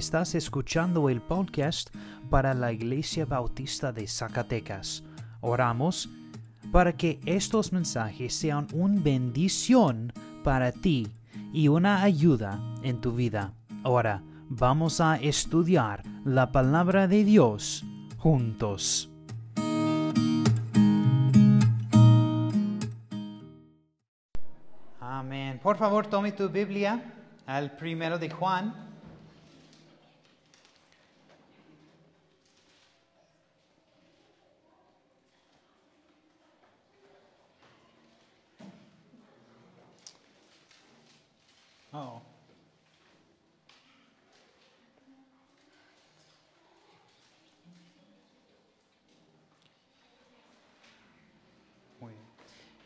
Estás escuchando el podcast para la Iglesia Bautista de Zacatecas. Oramos para que estos mensajes sean una bendición para ti y una ayuda en tu vida. Ahora vamos a estudiar la palabra de Dios juntos. Amén. Por favor, tome tu Biblia al primero de Juan.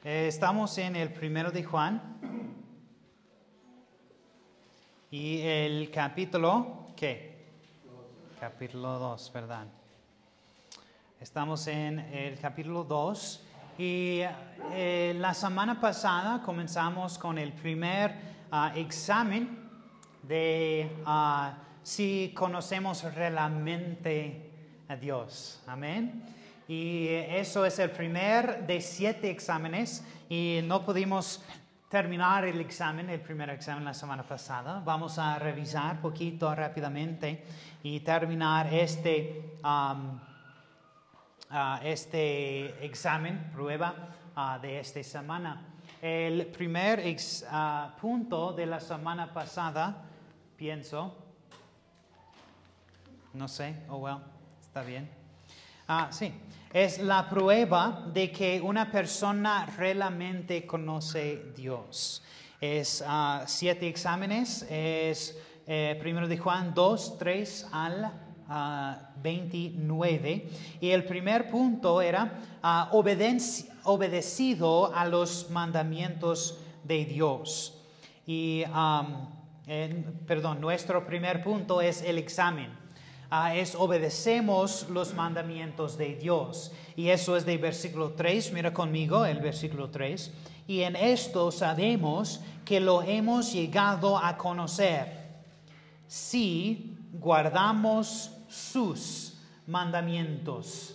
Eh, estamos en el primero de Juan y el capítulo, ¿qué? Capítulo 2, ¿verdad? Estamos en el capítulo 2 y eh, la semana pasada comenzamos con el primer ah, examen de ah, si conocemos realmente a Dios. Amén. Y eso es el primer de siete exámenes y no pudimos terminar el examen, el primer examen la semana pasada. Vamos a revisar poquito rápidamente y terminar este, uh, este examen, prueba uh, de esta semana. El primer ex, uh, punto de la semana pasada, pienso, no sé, oh well, está bien. Ah, sí, es la prueba de que una persona realmente conoce Dios. Es ah, siete exámenes, es eh, primero de Juan 2, 3 al ah, 29. Y el primer punto era ah, obedeci- obedecido a los mandamientos de Dios. Y, perdón, nuestro primer punto es el examen. Ah, es obedecemos los mandamientos de Dios. Y eso es de versículo 3, mira conmigo el versículo 3. Y en esto sabemos que lo hemos llegado a conocer si guardamos sus mandamientos.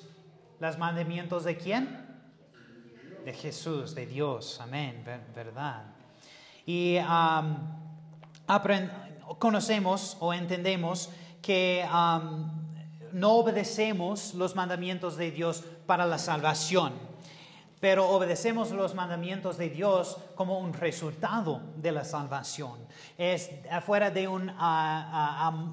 ¿Los mandamientos de quién? De Jesús, de Dios. Amén, ver- verdad. Y conocemos o entendemos que no obedecemos los mandamientos de Dios para la salvación, pero obedecemos los mandamientos de Dios como un resultado de la salvación. Es afuera de un,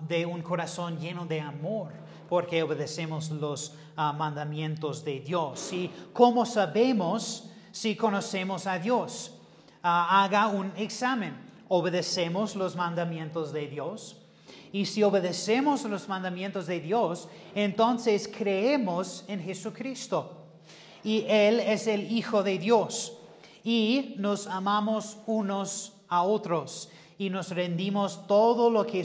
de un corazón lleno de amor, porque obedecemos los ah, mandamientos de Dios. ¿Y cómo sabemos si conocemos a Dios? Ah, haga un examen. ¿Obedecemos los mandamientos de Dios? Y si obedecemos los mandamientos de Dios, entonces creemos en Jesucristo. Y Él es el Hijo de Dios. Y nos amamos unos a otros. Y nos rendimos todo lo que,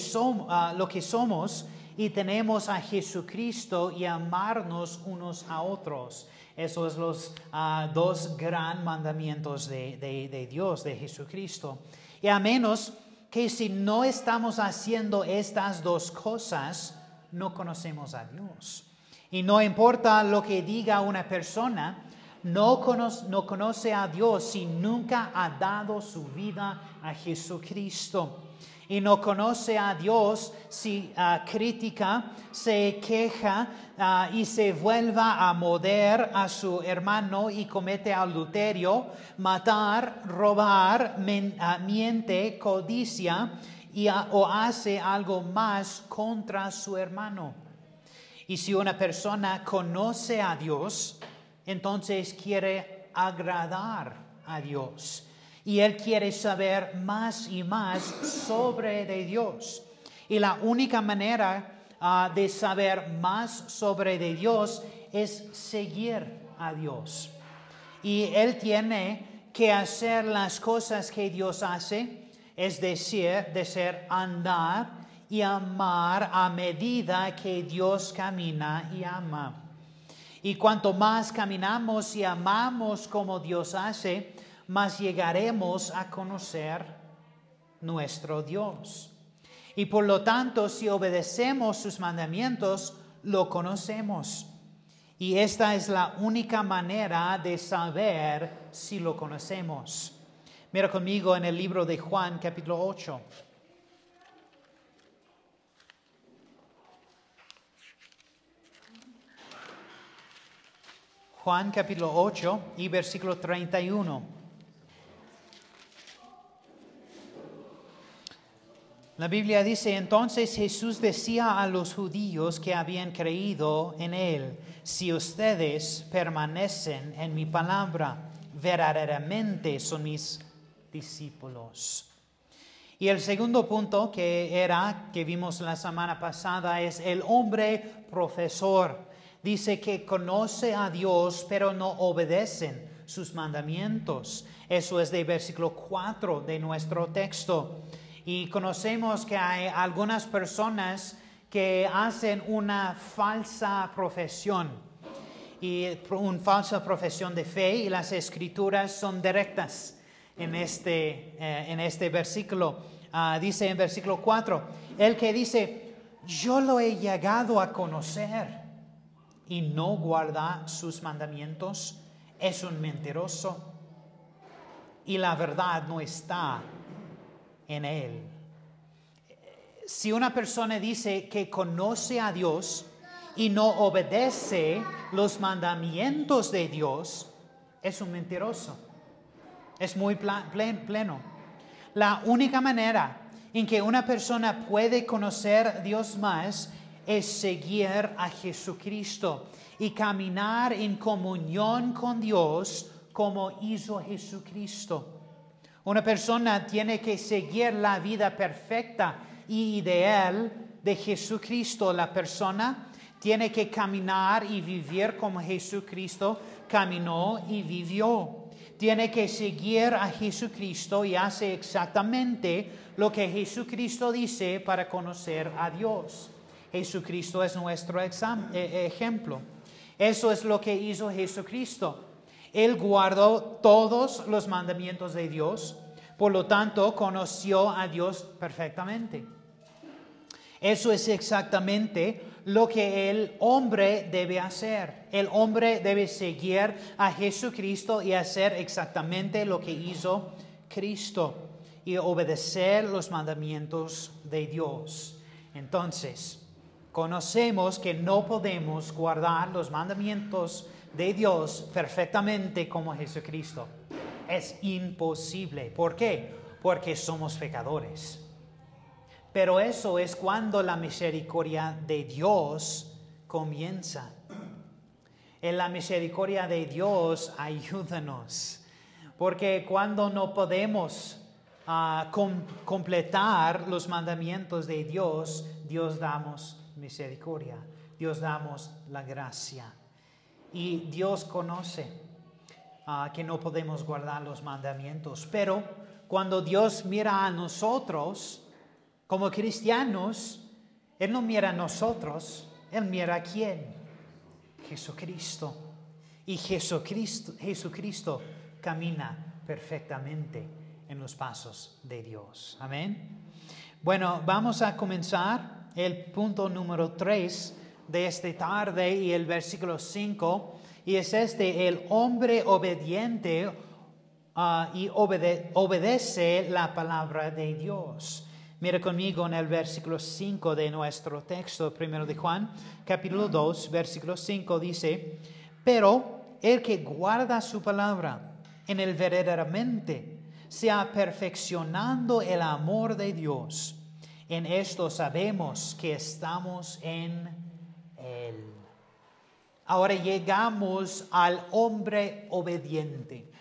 lo que somos y tenemos a Jesucristo y amarnos unos a otros. Esos son los ah, dos gran mandamientos de, de- de Dios, de Jesucristo. Y a menos que si no estamos haciendo estas dos cosas, no conocemos a Dios. Y no importa lo que diga una persona, no conoce, no conoce a Dios si nunca ha dado su vida a Jesucristo. Y no conoce a Dios si ah, critica, se queja ah, y se vuelva a mover a su hermano y comete adulterio, matar, robar, men- ah, miente, codicia y, o hace algo más contra su hermano. Y si una persona conoce a Dios, entonces quiere agradar a Dios. Y él quiere saber más y más sobre de Dios. Y la única manera ah, de saber más sobre de Dios es seguir a Dios. Y él tiene que hacer las cosas que Dios hace, es decir, de ser andar y amar a medida que Dios camina y ama. Y cuanto más caminamos y amamos como Dios hace, más llegaremos a conocer nuestro Dios. Y por lo tanto, si obedecemos sus mandamientos, lo conocemos. Y esta es la única manera de saber si lo conocemos. Mira conmigo en el libro de Juan capítulo 8. Juan capítulo 8 y versículo 31. La Biblia dice, entonces Jesús decía a los judíos que habían creído en Él, si ustedes permanecen en mi palabra, verdaderamente son mis discípulos. Y el segundo punto que era, que vimos la semana pasada, es el hombre profesor dice que conoce a Dios, pero no obedecen sus mandamientos. Eso es de versículo 4 de nuestro texto. Y conocemos que hay algunas personas que hacen una falsa profesión y una falsa profesión de fe y las escrituras son directas en este, eh, en este versículo. Ah, dice en versículo 4, el que dice, yo lo he llegado a conocer y no guarda sus mandamientos, es un mentiroso y la verdad no está en él. Si una persona dice que conoce a Dios y no obedece los mandamientos de Dios, es un mentiroso. Es muy pleno. La única manera en que una persona puede conocer a Dios más es seguir a Jesucristo y caminar en comunión con Dios como hizo Jesucristo. Una persona tiene que seguir la vida perfecta y ideal de Jesucristo. La persona tiene que caminar y vivir como Jesucristo caminó y vivió. Tiene que seguir a Jesucristo y hace exactamente lo que Jesucristo dice para conocer a Dios. Jesucristo es nuestro eh, ejemplo. Eso es lo que hizo Jesucristo. Él guardó todos los mandamientos de Dios, por lo tanto conoció a Dios perfectamente. Eso es exactamente lo que el hombre debe hacer. El hombre debe seguir a Jesucristo y hacer exactamente lo que hizo Cristo y obedecer los mandamientos de Dios. Entonces, conocemos que no podemos guardar los mandamientos de Dios perfectamente como Jesucristo. Es imposible. ¿Por qué? Porque somos pecadores. Pero eso es cuando la misericordia de Dios comienza. En la misericordia de Dios, ayúdanos. Porque cuando no podemos ah, completar los mandamientos de Dios, Dios damos misericordia. Dios damos la gracia. Y Dios conoce ah, que no podemos guardar los mandamientos, pero cuando Dios mira a nosotros como cristianos, Él no mira a nosotros, Él mira a quién? Jesucristo. Y Jesucristo, Jesucristo camina perfectamente en los pasos de Dios. Amén. Bueno, vamos a comenzar el punto número 3 de esta tarde y el versículo 5, y es este, el hombre obediente ah, y obedece la palabra de Dios. Mira conmigo en el versículo 5 de nuestro texto, primero de Juan, capítulo 2, versículo 5 dice, pero el que guarda su palabra en el verdaderamente, sea perfeccionando el amor de Dios en esto sabemos que estamos en Ahora llegamos al hombre obediente.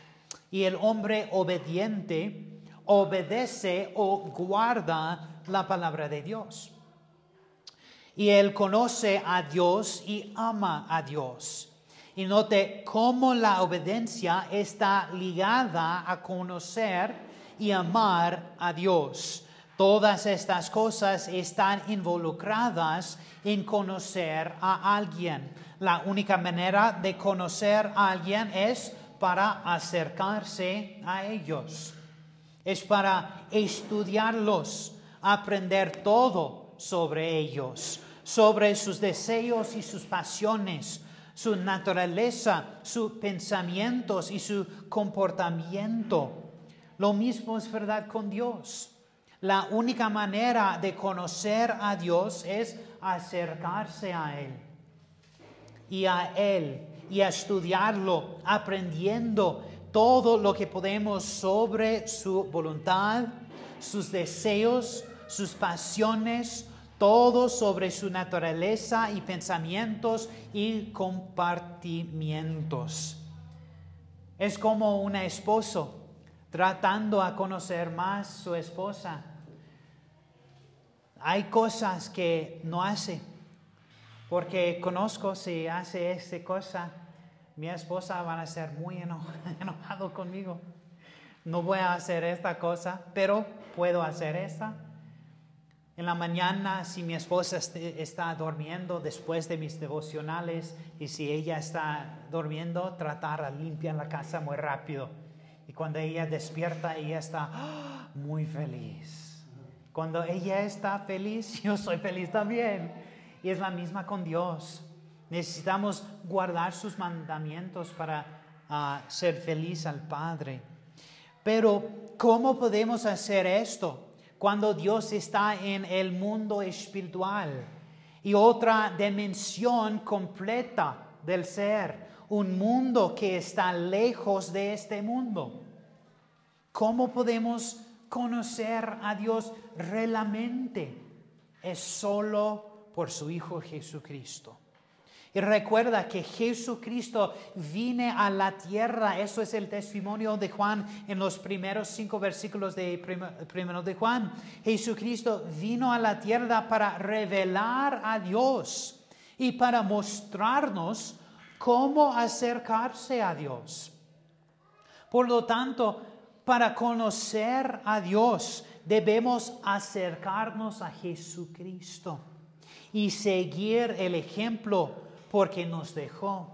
Y el hombre obediente obedece o guarda la palabra de Dios. Y él conoce a Dios y ama a Dios. Y note cómo la obediencia está ligada a conocer y amar a Dios. Todas estas cosas están involucradas en conocer a alguien. La única manera de conocer a alguien es para acercarse a ellos. Es para estudiarlos, aprender todo sobre ellos, sobre sus deseos y sus pasiones, su naturaleza, sus pensamientos y su comportamiento. Lo mismo es verdad con Dios. La única manera de conocer a Dios es acercarse a Él y a Él y a estudiarlo, aprendiendo todo lo que podemos sobre su voluntad, sus deseos, sus pasiones, todo sobre su naturaleza y pensamientos y compartimientos. Es como un esposo tratando a conocer más su esposa. Hay cosas que no hace, porque conozco si hace esta cosa, mi esposa va a ser muy enojado conmigo. No voy a hacer esta cosa, pero puedo hacer esta. En la mañana, si mi esposa está durmiendo después de mis devocionales y si ella está durmiendo, tratar de limpiar la casa muy rápido. Y cuando ella despierta, ella está ¡ah! muy feliz. Cuando ella está feliz, yo soy feliz también. Y es la misma con Dios. Necesitamos guardar sus mandamientos para ah, ser feliz al Padre. Pero, ¿cómo podemos hacer esto cuando Dios está en el mundo espiritual y otra dimensión completa del ser? Un mundo que está lejos de este mundo. ¿Cómo podemos conocer a Dios realmente? Es solo por su Hijo Jesucristo. Y recuerda que Jesucristo vine a la tierra. Eso es el testimonio de Juan en los primeros cinco versículos de primero de Juan. Jesucristo vino a la tierra para revelar a Dios y para mostrarnos cómo acercarse a Dios. Por lo tanto, para conocer a Dios debemos acercarnos a Jesucristo y seguir el ejemplo porque nos dejó.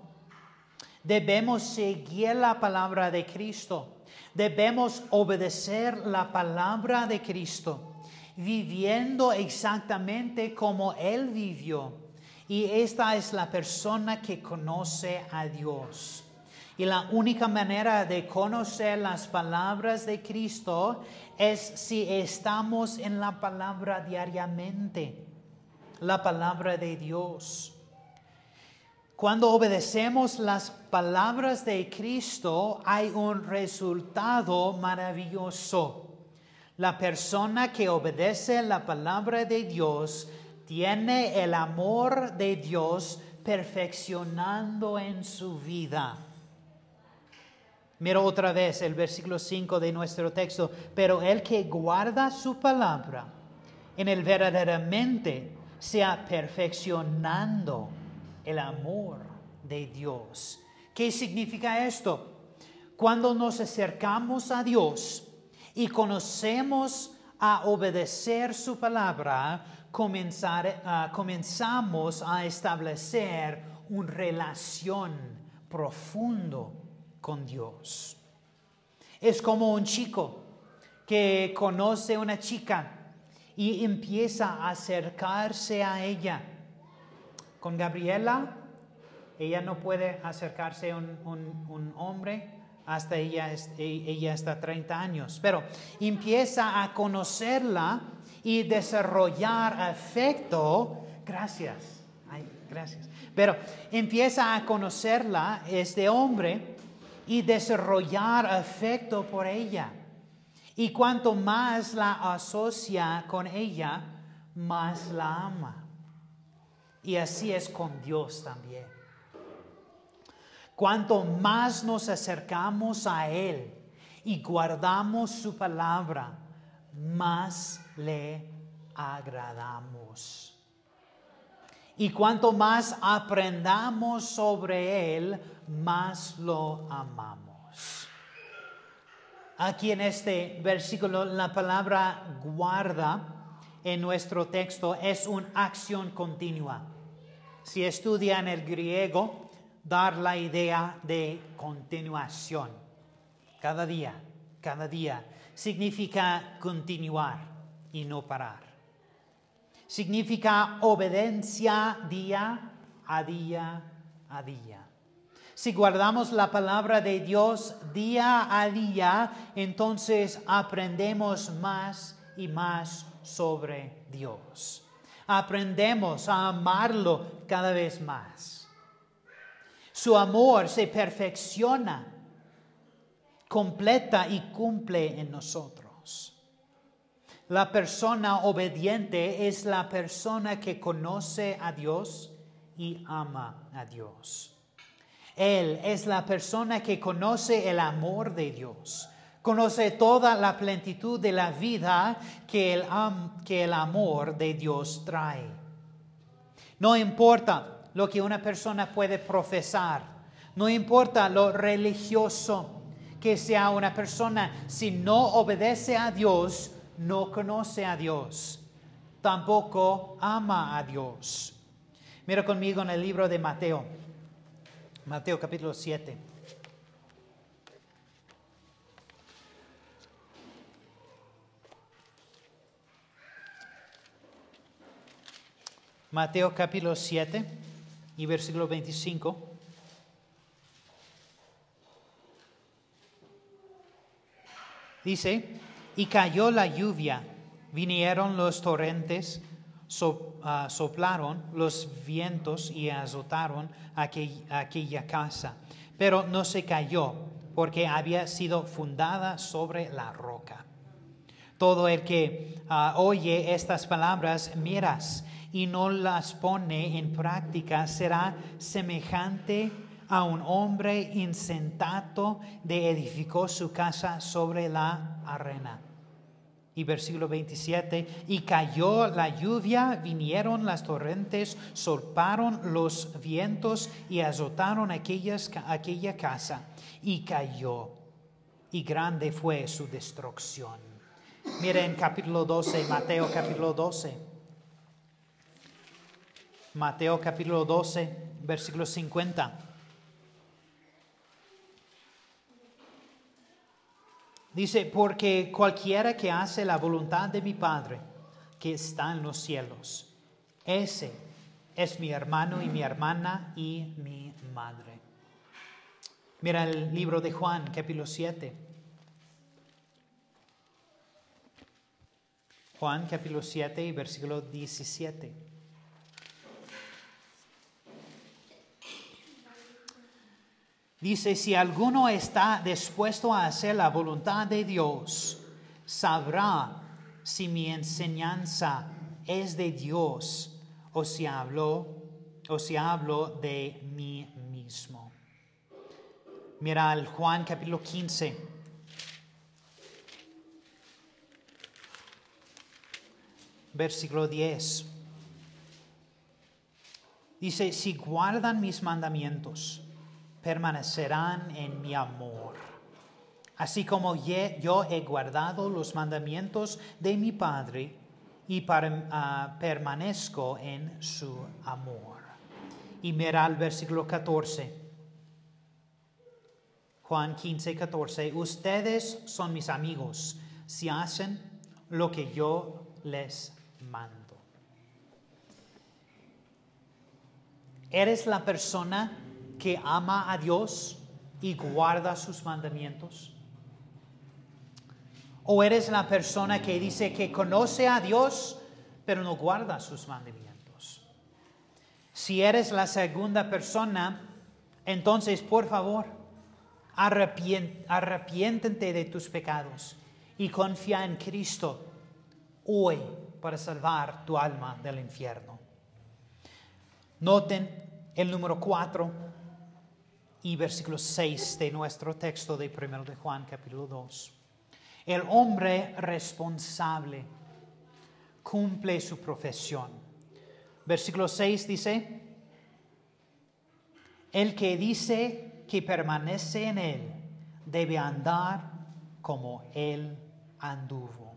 Debemos seguir la palabra de Cristo. Debemos obedecer la palabra de Cristo, viviendo exactamente como Él vivió. Y esta es la persona que conoce a Dios. Y la única manera de conocer las palabras de Cristo es si estamos en la palabra diariamente, la palabra de Dios. Cuando obedecemos las palabras de Cristo hay un resultado maravilloso. La persona que obedece la palabra de Dios tiene el amor de Dios perfeccionando en su vida. Mira otra vez el versículo 5 de nuestro texto. Pero el que guarda su palabra, en el verdaderamente sea perfeccionando el amor de Dios. ¿Qué significa esto? Cuando nos acercamos a Dios y conocemos a obedecer su palabra, comenzar, uh, comenzamos a establecer una relación profundo con Dios. Es como un chico que conoce a una chica y empieza a acercarse a ella con Gabriela, ella no puede acercarse a un, hombre hasta ella, ella está 30 años, pero empieza a conocerla y desarrollar afecto. Gracias, gracias. Pero empieza a conocerla, este hombre, y desarrollar afecto por ella. Y cuanto más la asocia con ella, más la ama. Y así es con Dios también. Cuanto más nos acercamos a Él y guardamos su palabra, más le agradamos. Y cuanto más aprendamos sobre Él, más lo amamos. Aquí en este versículo la palabra guarda en nuestro texto es una acción continua. Si estudian el griego, dar la idea de continuación. Cada día, cada día significa continuar. y no parar. Significa obediencia día a día a día. Si guardamos la palabra de Dios día a día, entonces aprendemos más y más sobre Dios. Aprendemos a amarlo cada vez más. Su amor se perfecciona, completa y cumple en nosotros. La persona obediente es la persona que conoce a Dios y ama a Dios. Él es la persona que conoce el amor de Dios, conoce toda la plenitud de la vida que el, que el amor de Dios trae. No importa lo que una persona puede profesar, no importa lo religioso que sea una persona, si no obedece a Dios, no conoce a Dios, tampoco ama a Dios. Mira conmigo en el libro de Mateo, Mateo capítulo 7. Mateo capítulo 7 y versículo 25. Dice, y cayó la lluvia, vinieron los torrentes, Ah, soplaron los vientos y azotaron aquella casa, pero no se cayó porque había sido fundada sobre la roca. Todo el que ah, oye estas palabras, miras y no las pone en práctica, será semejante a un hombre insensato de edificó su casa sobre la arena y versículo 27, y cayó la lluvia, vinieron las torrentes, solparon los vientos y azotaron aquellas, aquella casa, y cayó, y grande fue su destrucción. Miren capítulo 12, Mateo capítulo 12. Mateo capítulo 12, versículo 50. Dice, porque cualquiera que hace la voluntad de mi Padre, que está en los cielos, ese es mi hermano y mi hermana y mi madre. Mira el libro de Juan, capítulo 7. Juan, capítulo 7 y versículo 17. Dice, si alguno está dispuesto a hacer la voluntad de Dios, sabrá si mi enseñanza es de Dios o si hablo, o si hablo de mí mismo. Mira el Juan capítulo 15. Versículo 10. Dice, si guardan mis mandamientos, permanecerán en mi amor. Así como yo he guardado los mandamientos de mi Padre y ah, permanezco en su amor. Y mira el versículo 14. Juan 15, 14. Ustedes son mis amigos si hacen lo que yo les mando. ¿Eres la persona que ama a Dios y guarda sus mandamientos? ¿O eres la persona que dice que conoce a Dios, pero no guarda sus mandamientos? Si eres la segunda persona, entonces por favor, arrepiéntete de tus pecados y confía en Cristo hoy para salvar tu alma del infierno. Noten el número cuatro y versículo 6 de nuestro texto de 1 de Juan capítulo 2. El hombre responsable cumple su profesión. Versículo 6 dice, el que dice que permanece en él debe andar como él anduvo.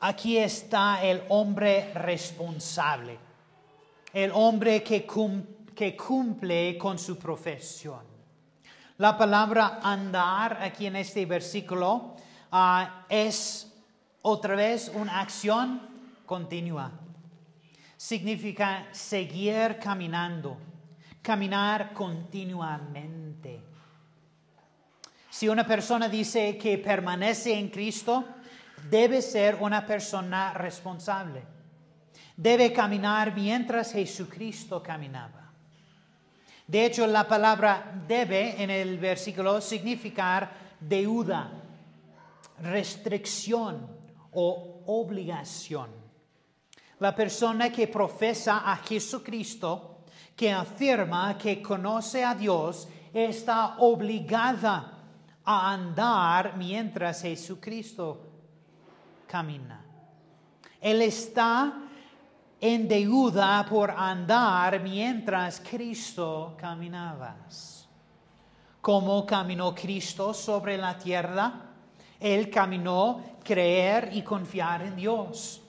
Aquí está el hombre responsable, el hombre que cumple que cumple con su profesión. La palabra andar aquí en este versículo ah, es Otra vez una acción continua. Significa seguir caminando, caminar continuamente. Si una persona dice que permanece en Cristo, debe ser una persona responsable. Debe caminar mientras Jesucristo caminaba. De hecho, la palabra debe en el versículo significar deuda, restricción o obligación. La persona que profesa a Jesucristo, que afirma que conoce a Dios, está obligada a andar mientras Jesucristo camina. Él está en deuda por andar mientras Cristo caminaba. ¿Cómo caminó Cristo sobre la tierra? Él caminó creer y confiar en Dios.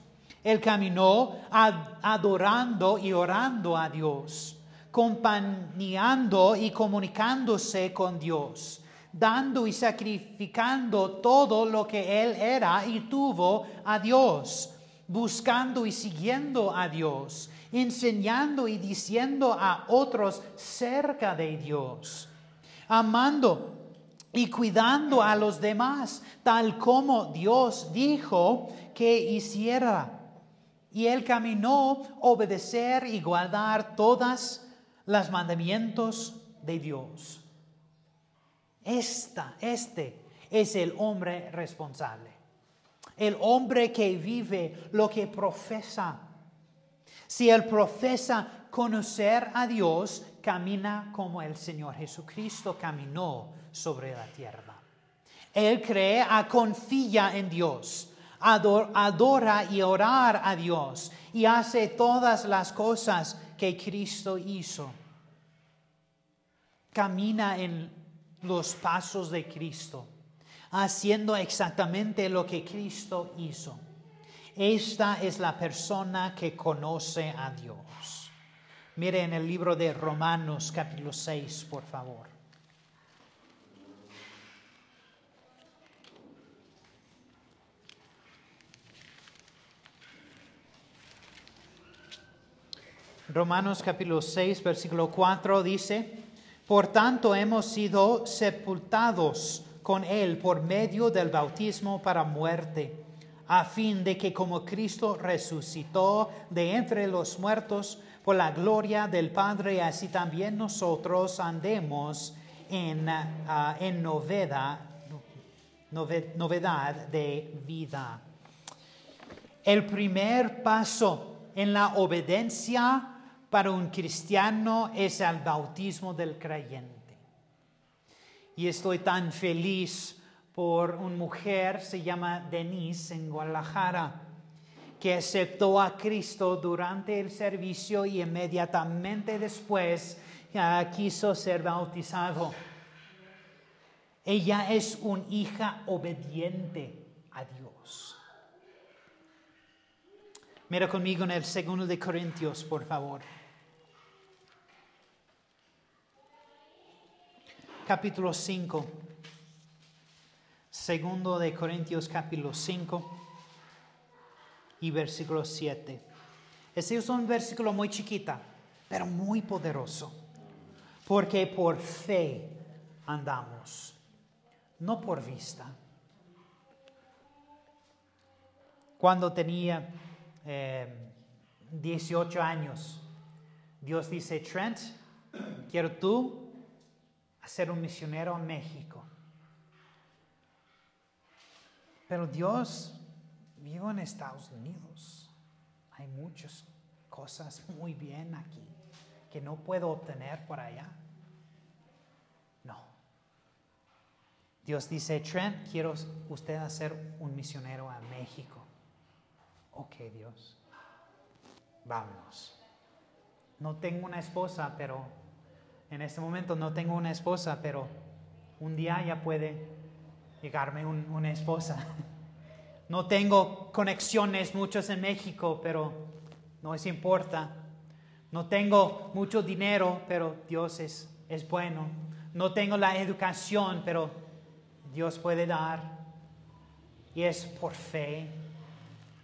Él caminó adorando y orando a Dios, acompañando y comunicándose con Dios dando y sacrificando todo lo que él era y tuvo a Dios, buscando y siguiendo a Dios, enseñando y diciendo a otros cerca de Dios, amando y cuidando a los demás, tal como Dios dijo que hiciera. Y él caminó obedecer y guardar todas los mandamientos de Dios. Esta, este es el hombre responsable. El hombre que vive lo que profesa. Si él profesa conocer a Dios, camina como el Señor Jesucristo caminó sobre la tierra. Él cree, confía en Dios, adora y orar a Dios y hace todas las cosas que Cristo hizo. Camina en los pasos de Cristo, haciendo exactamente lo que Cristo hizo. Esta es la persona que conoce a Dios. Mire en el libro de Romanos capítulo 6, por favor. Romanos capítulo 6, versículo 4 dice, por tanto, hemos sido sepultados con Él por medio del bautismo para muerte, a fin de que como Cristo resucitó de entre los muertos por la gloria del Padre, así también nosotros andemos en, ah, en novedad, novedad de vida. El primer paso en la obediencia para un cristiano es el bautismo del creyente. Y estoy tan feliz por una mujer, se llama Denise, en Guadalajara, que aceptó a Cristo durante el servicio y inmediatamente después quiso ser bautizado. Ella es una hija obediente a Dios. Mira conmigo en el segundo de Corintios, por favor. Capítulo 5. Segundo de Corintios capítulo 5 y versículo 7. Este es un versículo muy chiquita, pero muy poderoso. Porque por fe andamos, no por vista. Cuando tenía 18 eh, años, Dios dice, Trent, quiero tú ser un misionero en México. Pero Dios, vivo en Estados Unidos. Hay muchas cosas muy bien aquí que no puedo obtener por allá. No. Dios dice, Trent, quiero usted hacer un misionero a México. Ok, Dios. Vámonos. No tengo una esposa, pero en este momento no tengo una esposa, pero un día ya puede llegarme una esposa. No tengo conexiones muchos en México, pero no es importa. No tengo mucho dinero, pero Dios es, es bueno. No tengo la educación, pero Dios puede dar. y es por fe.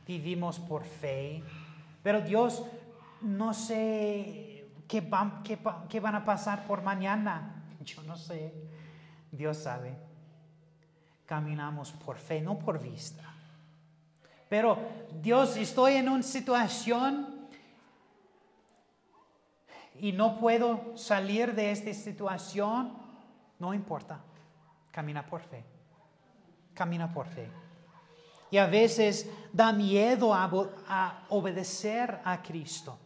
Vivimos por fe. Pero Dios, no sé qué, van, qué, van a pasar por mañana. Yo no sé. Dios sabe. Caminamos por fe, no por vista. Pero Dios, estoy en una situación y no puedo salir de esta situación. No importa. Camina por fe. Camina por fe. Y a veces da miedo a, obedecer a Cristo.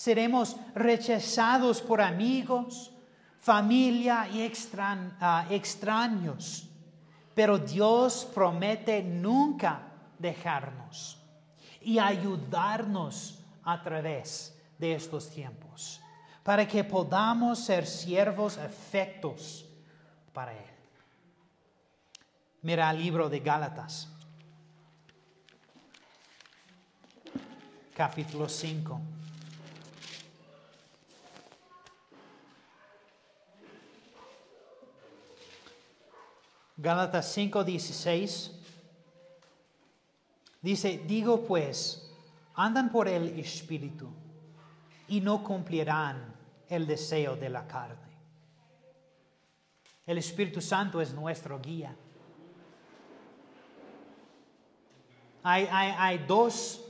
Seremos rechazados por amigos, familia y ah, extraños. Pero Dios promete nunca dejarnos y ayudarnos a través de estos tiempos, para que podamos ser siervos efectos para Él. Mira el libro de Gálatas, capítulo 5. Gálatas 5, 16. Dice, digo pues, andan por el Espíritu y no cumplirán el deseo de la carne. El Espíritu Santo es nuestro guía. Hay, dos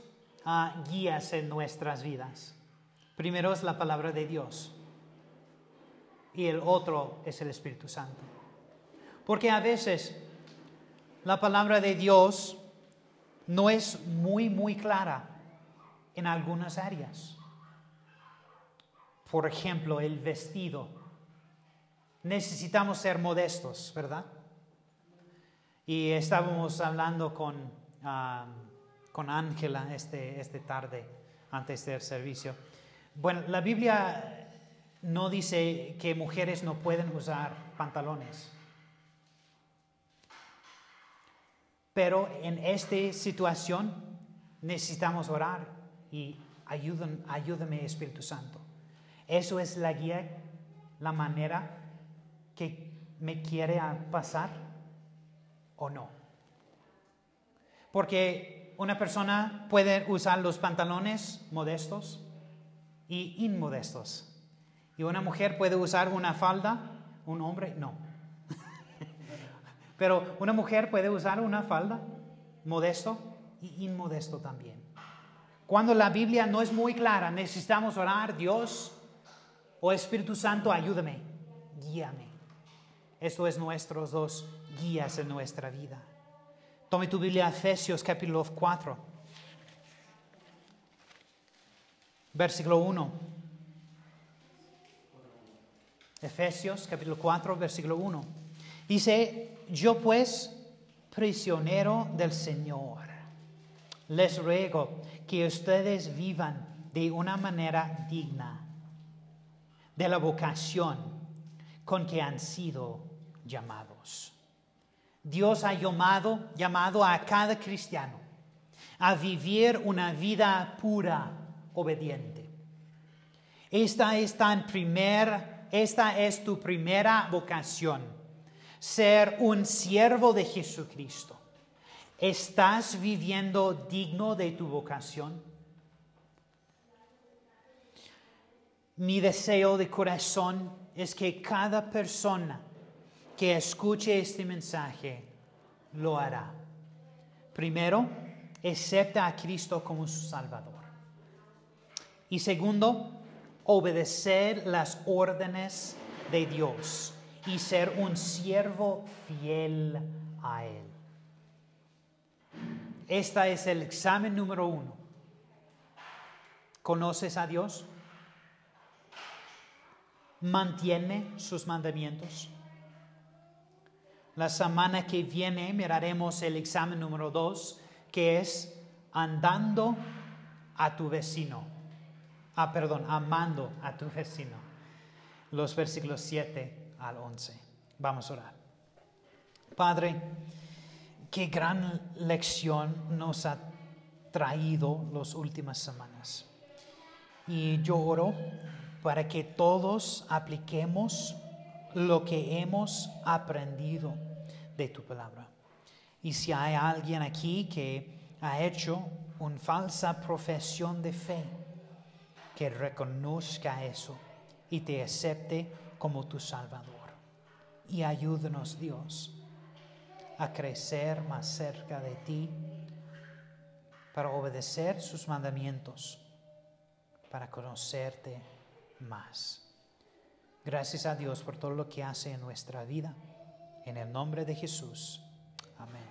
ah, guías en nuestras vidas. Primero es la palabra de Dios y el otro es el Espíritu Santo. Porque a veces la palabra de Dios no es muy, muy clara en algunas áreas. Por ejemplo, el vestido. Necesitamos ser modestos, ¿verdad? Y estábamos hablando con, ah, con Ángela este, este tarde, antes del servicio. Bueno, la Biblia no dice que mujeres no pueden usar pantalones. Pero en esta situación necesitamos orar y ayúdame Espíritu Santo. Eso es la guía, la manera que me quiere pasar o no. Porque una persona puede usar los pantalones modestos y inmodestos. Y una mujer puede usar una falda, un hombre no. Pero una mujer puede usar una falda modesto y inmodesto también. Cuando la Biblia no es muy clara, necesitamos orar, Dios o oh Espíritu Santo, ayúdame, guíame. Esto es nuestros dos guías en nuestra vida. Tome tu Biblia, Efesios capítulo 4, versículo 1. Efesios capítulo 4, versículo 1. Dice, yo pues, prisionero del Señor, les ruego que ustedes vivan de una manera digna de la vocación con que han sido llamados. Dios ha llamado, llamado a cada cristiano a vivir una vida pura, obediente. Esta es, tan primer, esta es tu primera vocación ser un siervo de Jesucristo. ¿Estás viviendo digno de tu vocación? Mi deseo de corazón es que cada persona que escuche este mensaje lo hará. Primero, acepta a Cristo como su Salvador. Y segundo, obedecer las órdenes de Dios y ser un siervo fiel a Él. Este es el examen número uno. ¿Conoces a Dios? ¿Mantiene sus mandamientos? La semana que viene miraremos el examen número dos, que es andando a tu vecino. Ah, perdón, amando a tu vecino. Los versículos 7 al 11. Vamos a orar. Padre, qué gran lección nos ha traído las últimas semanas. Y yo oro para que todos apliquemos lo que hemos aprendido de tu palabra. Y si hay alguien aquí que ha hecho una falsa profesión de fe, que reconozca eso y te acepte como tu Salvador. Y ayúdanos, Dios, a crecer más cerca de ti, para obedecer sus mandamientos, para conocerte más. Gracias a Dios por todo lo que hace en nuestra vida. En el nombre de Jesús. Amén.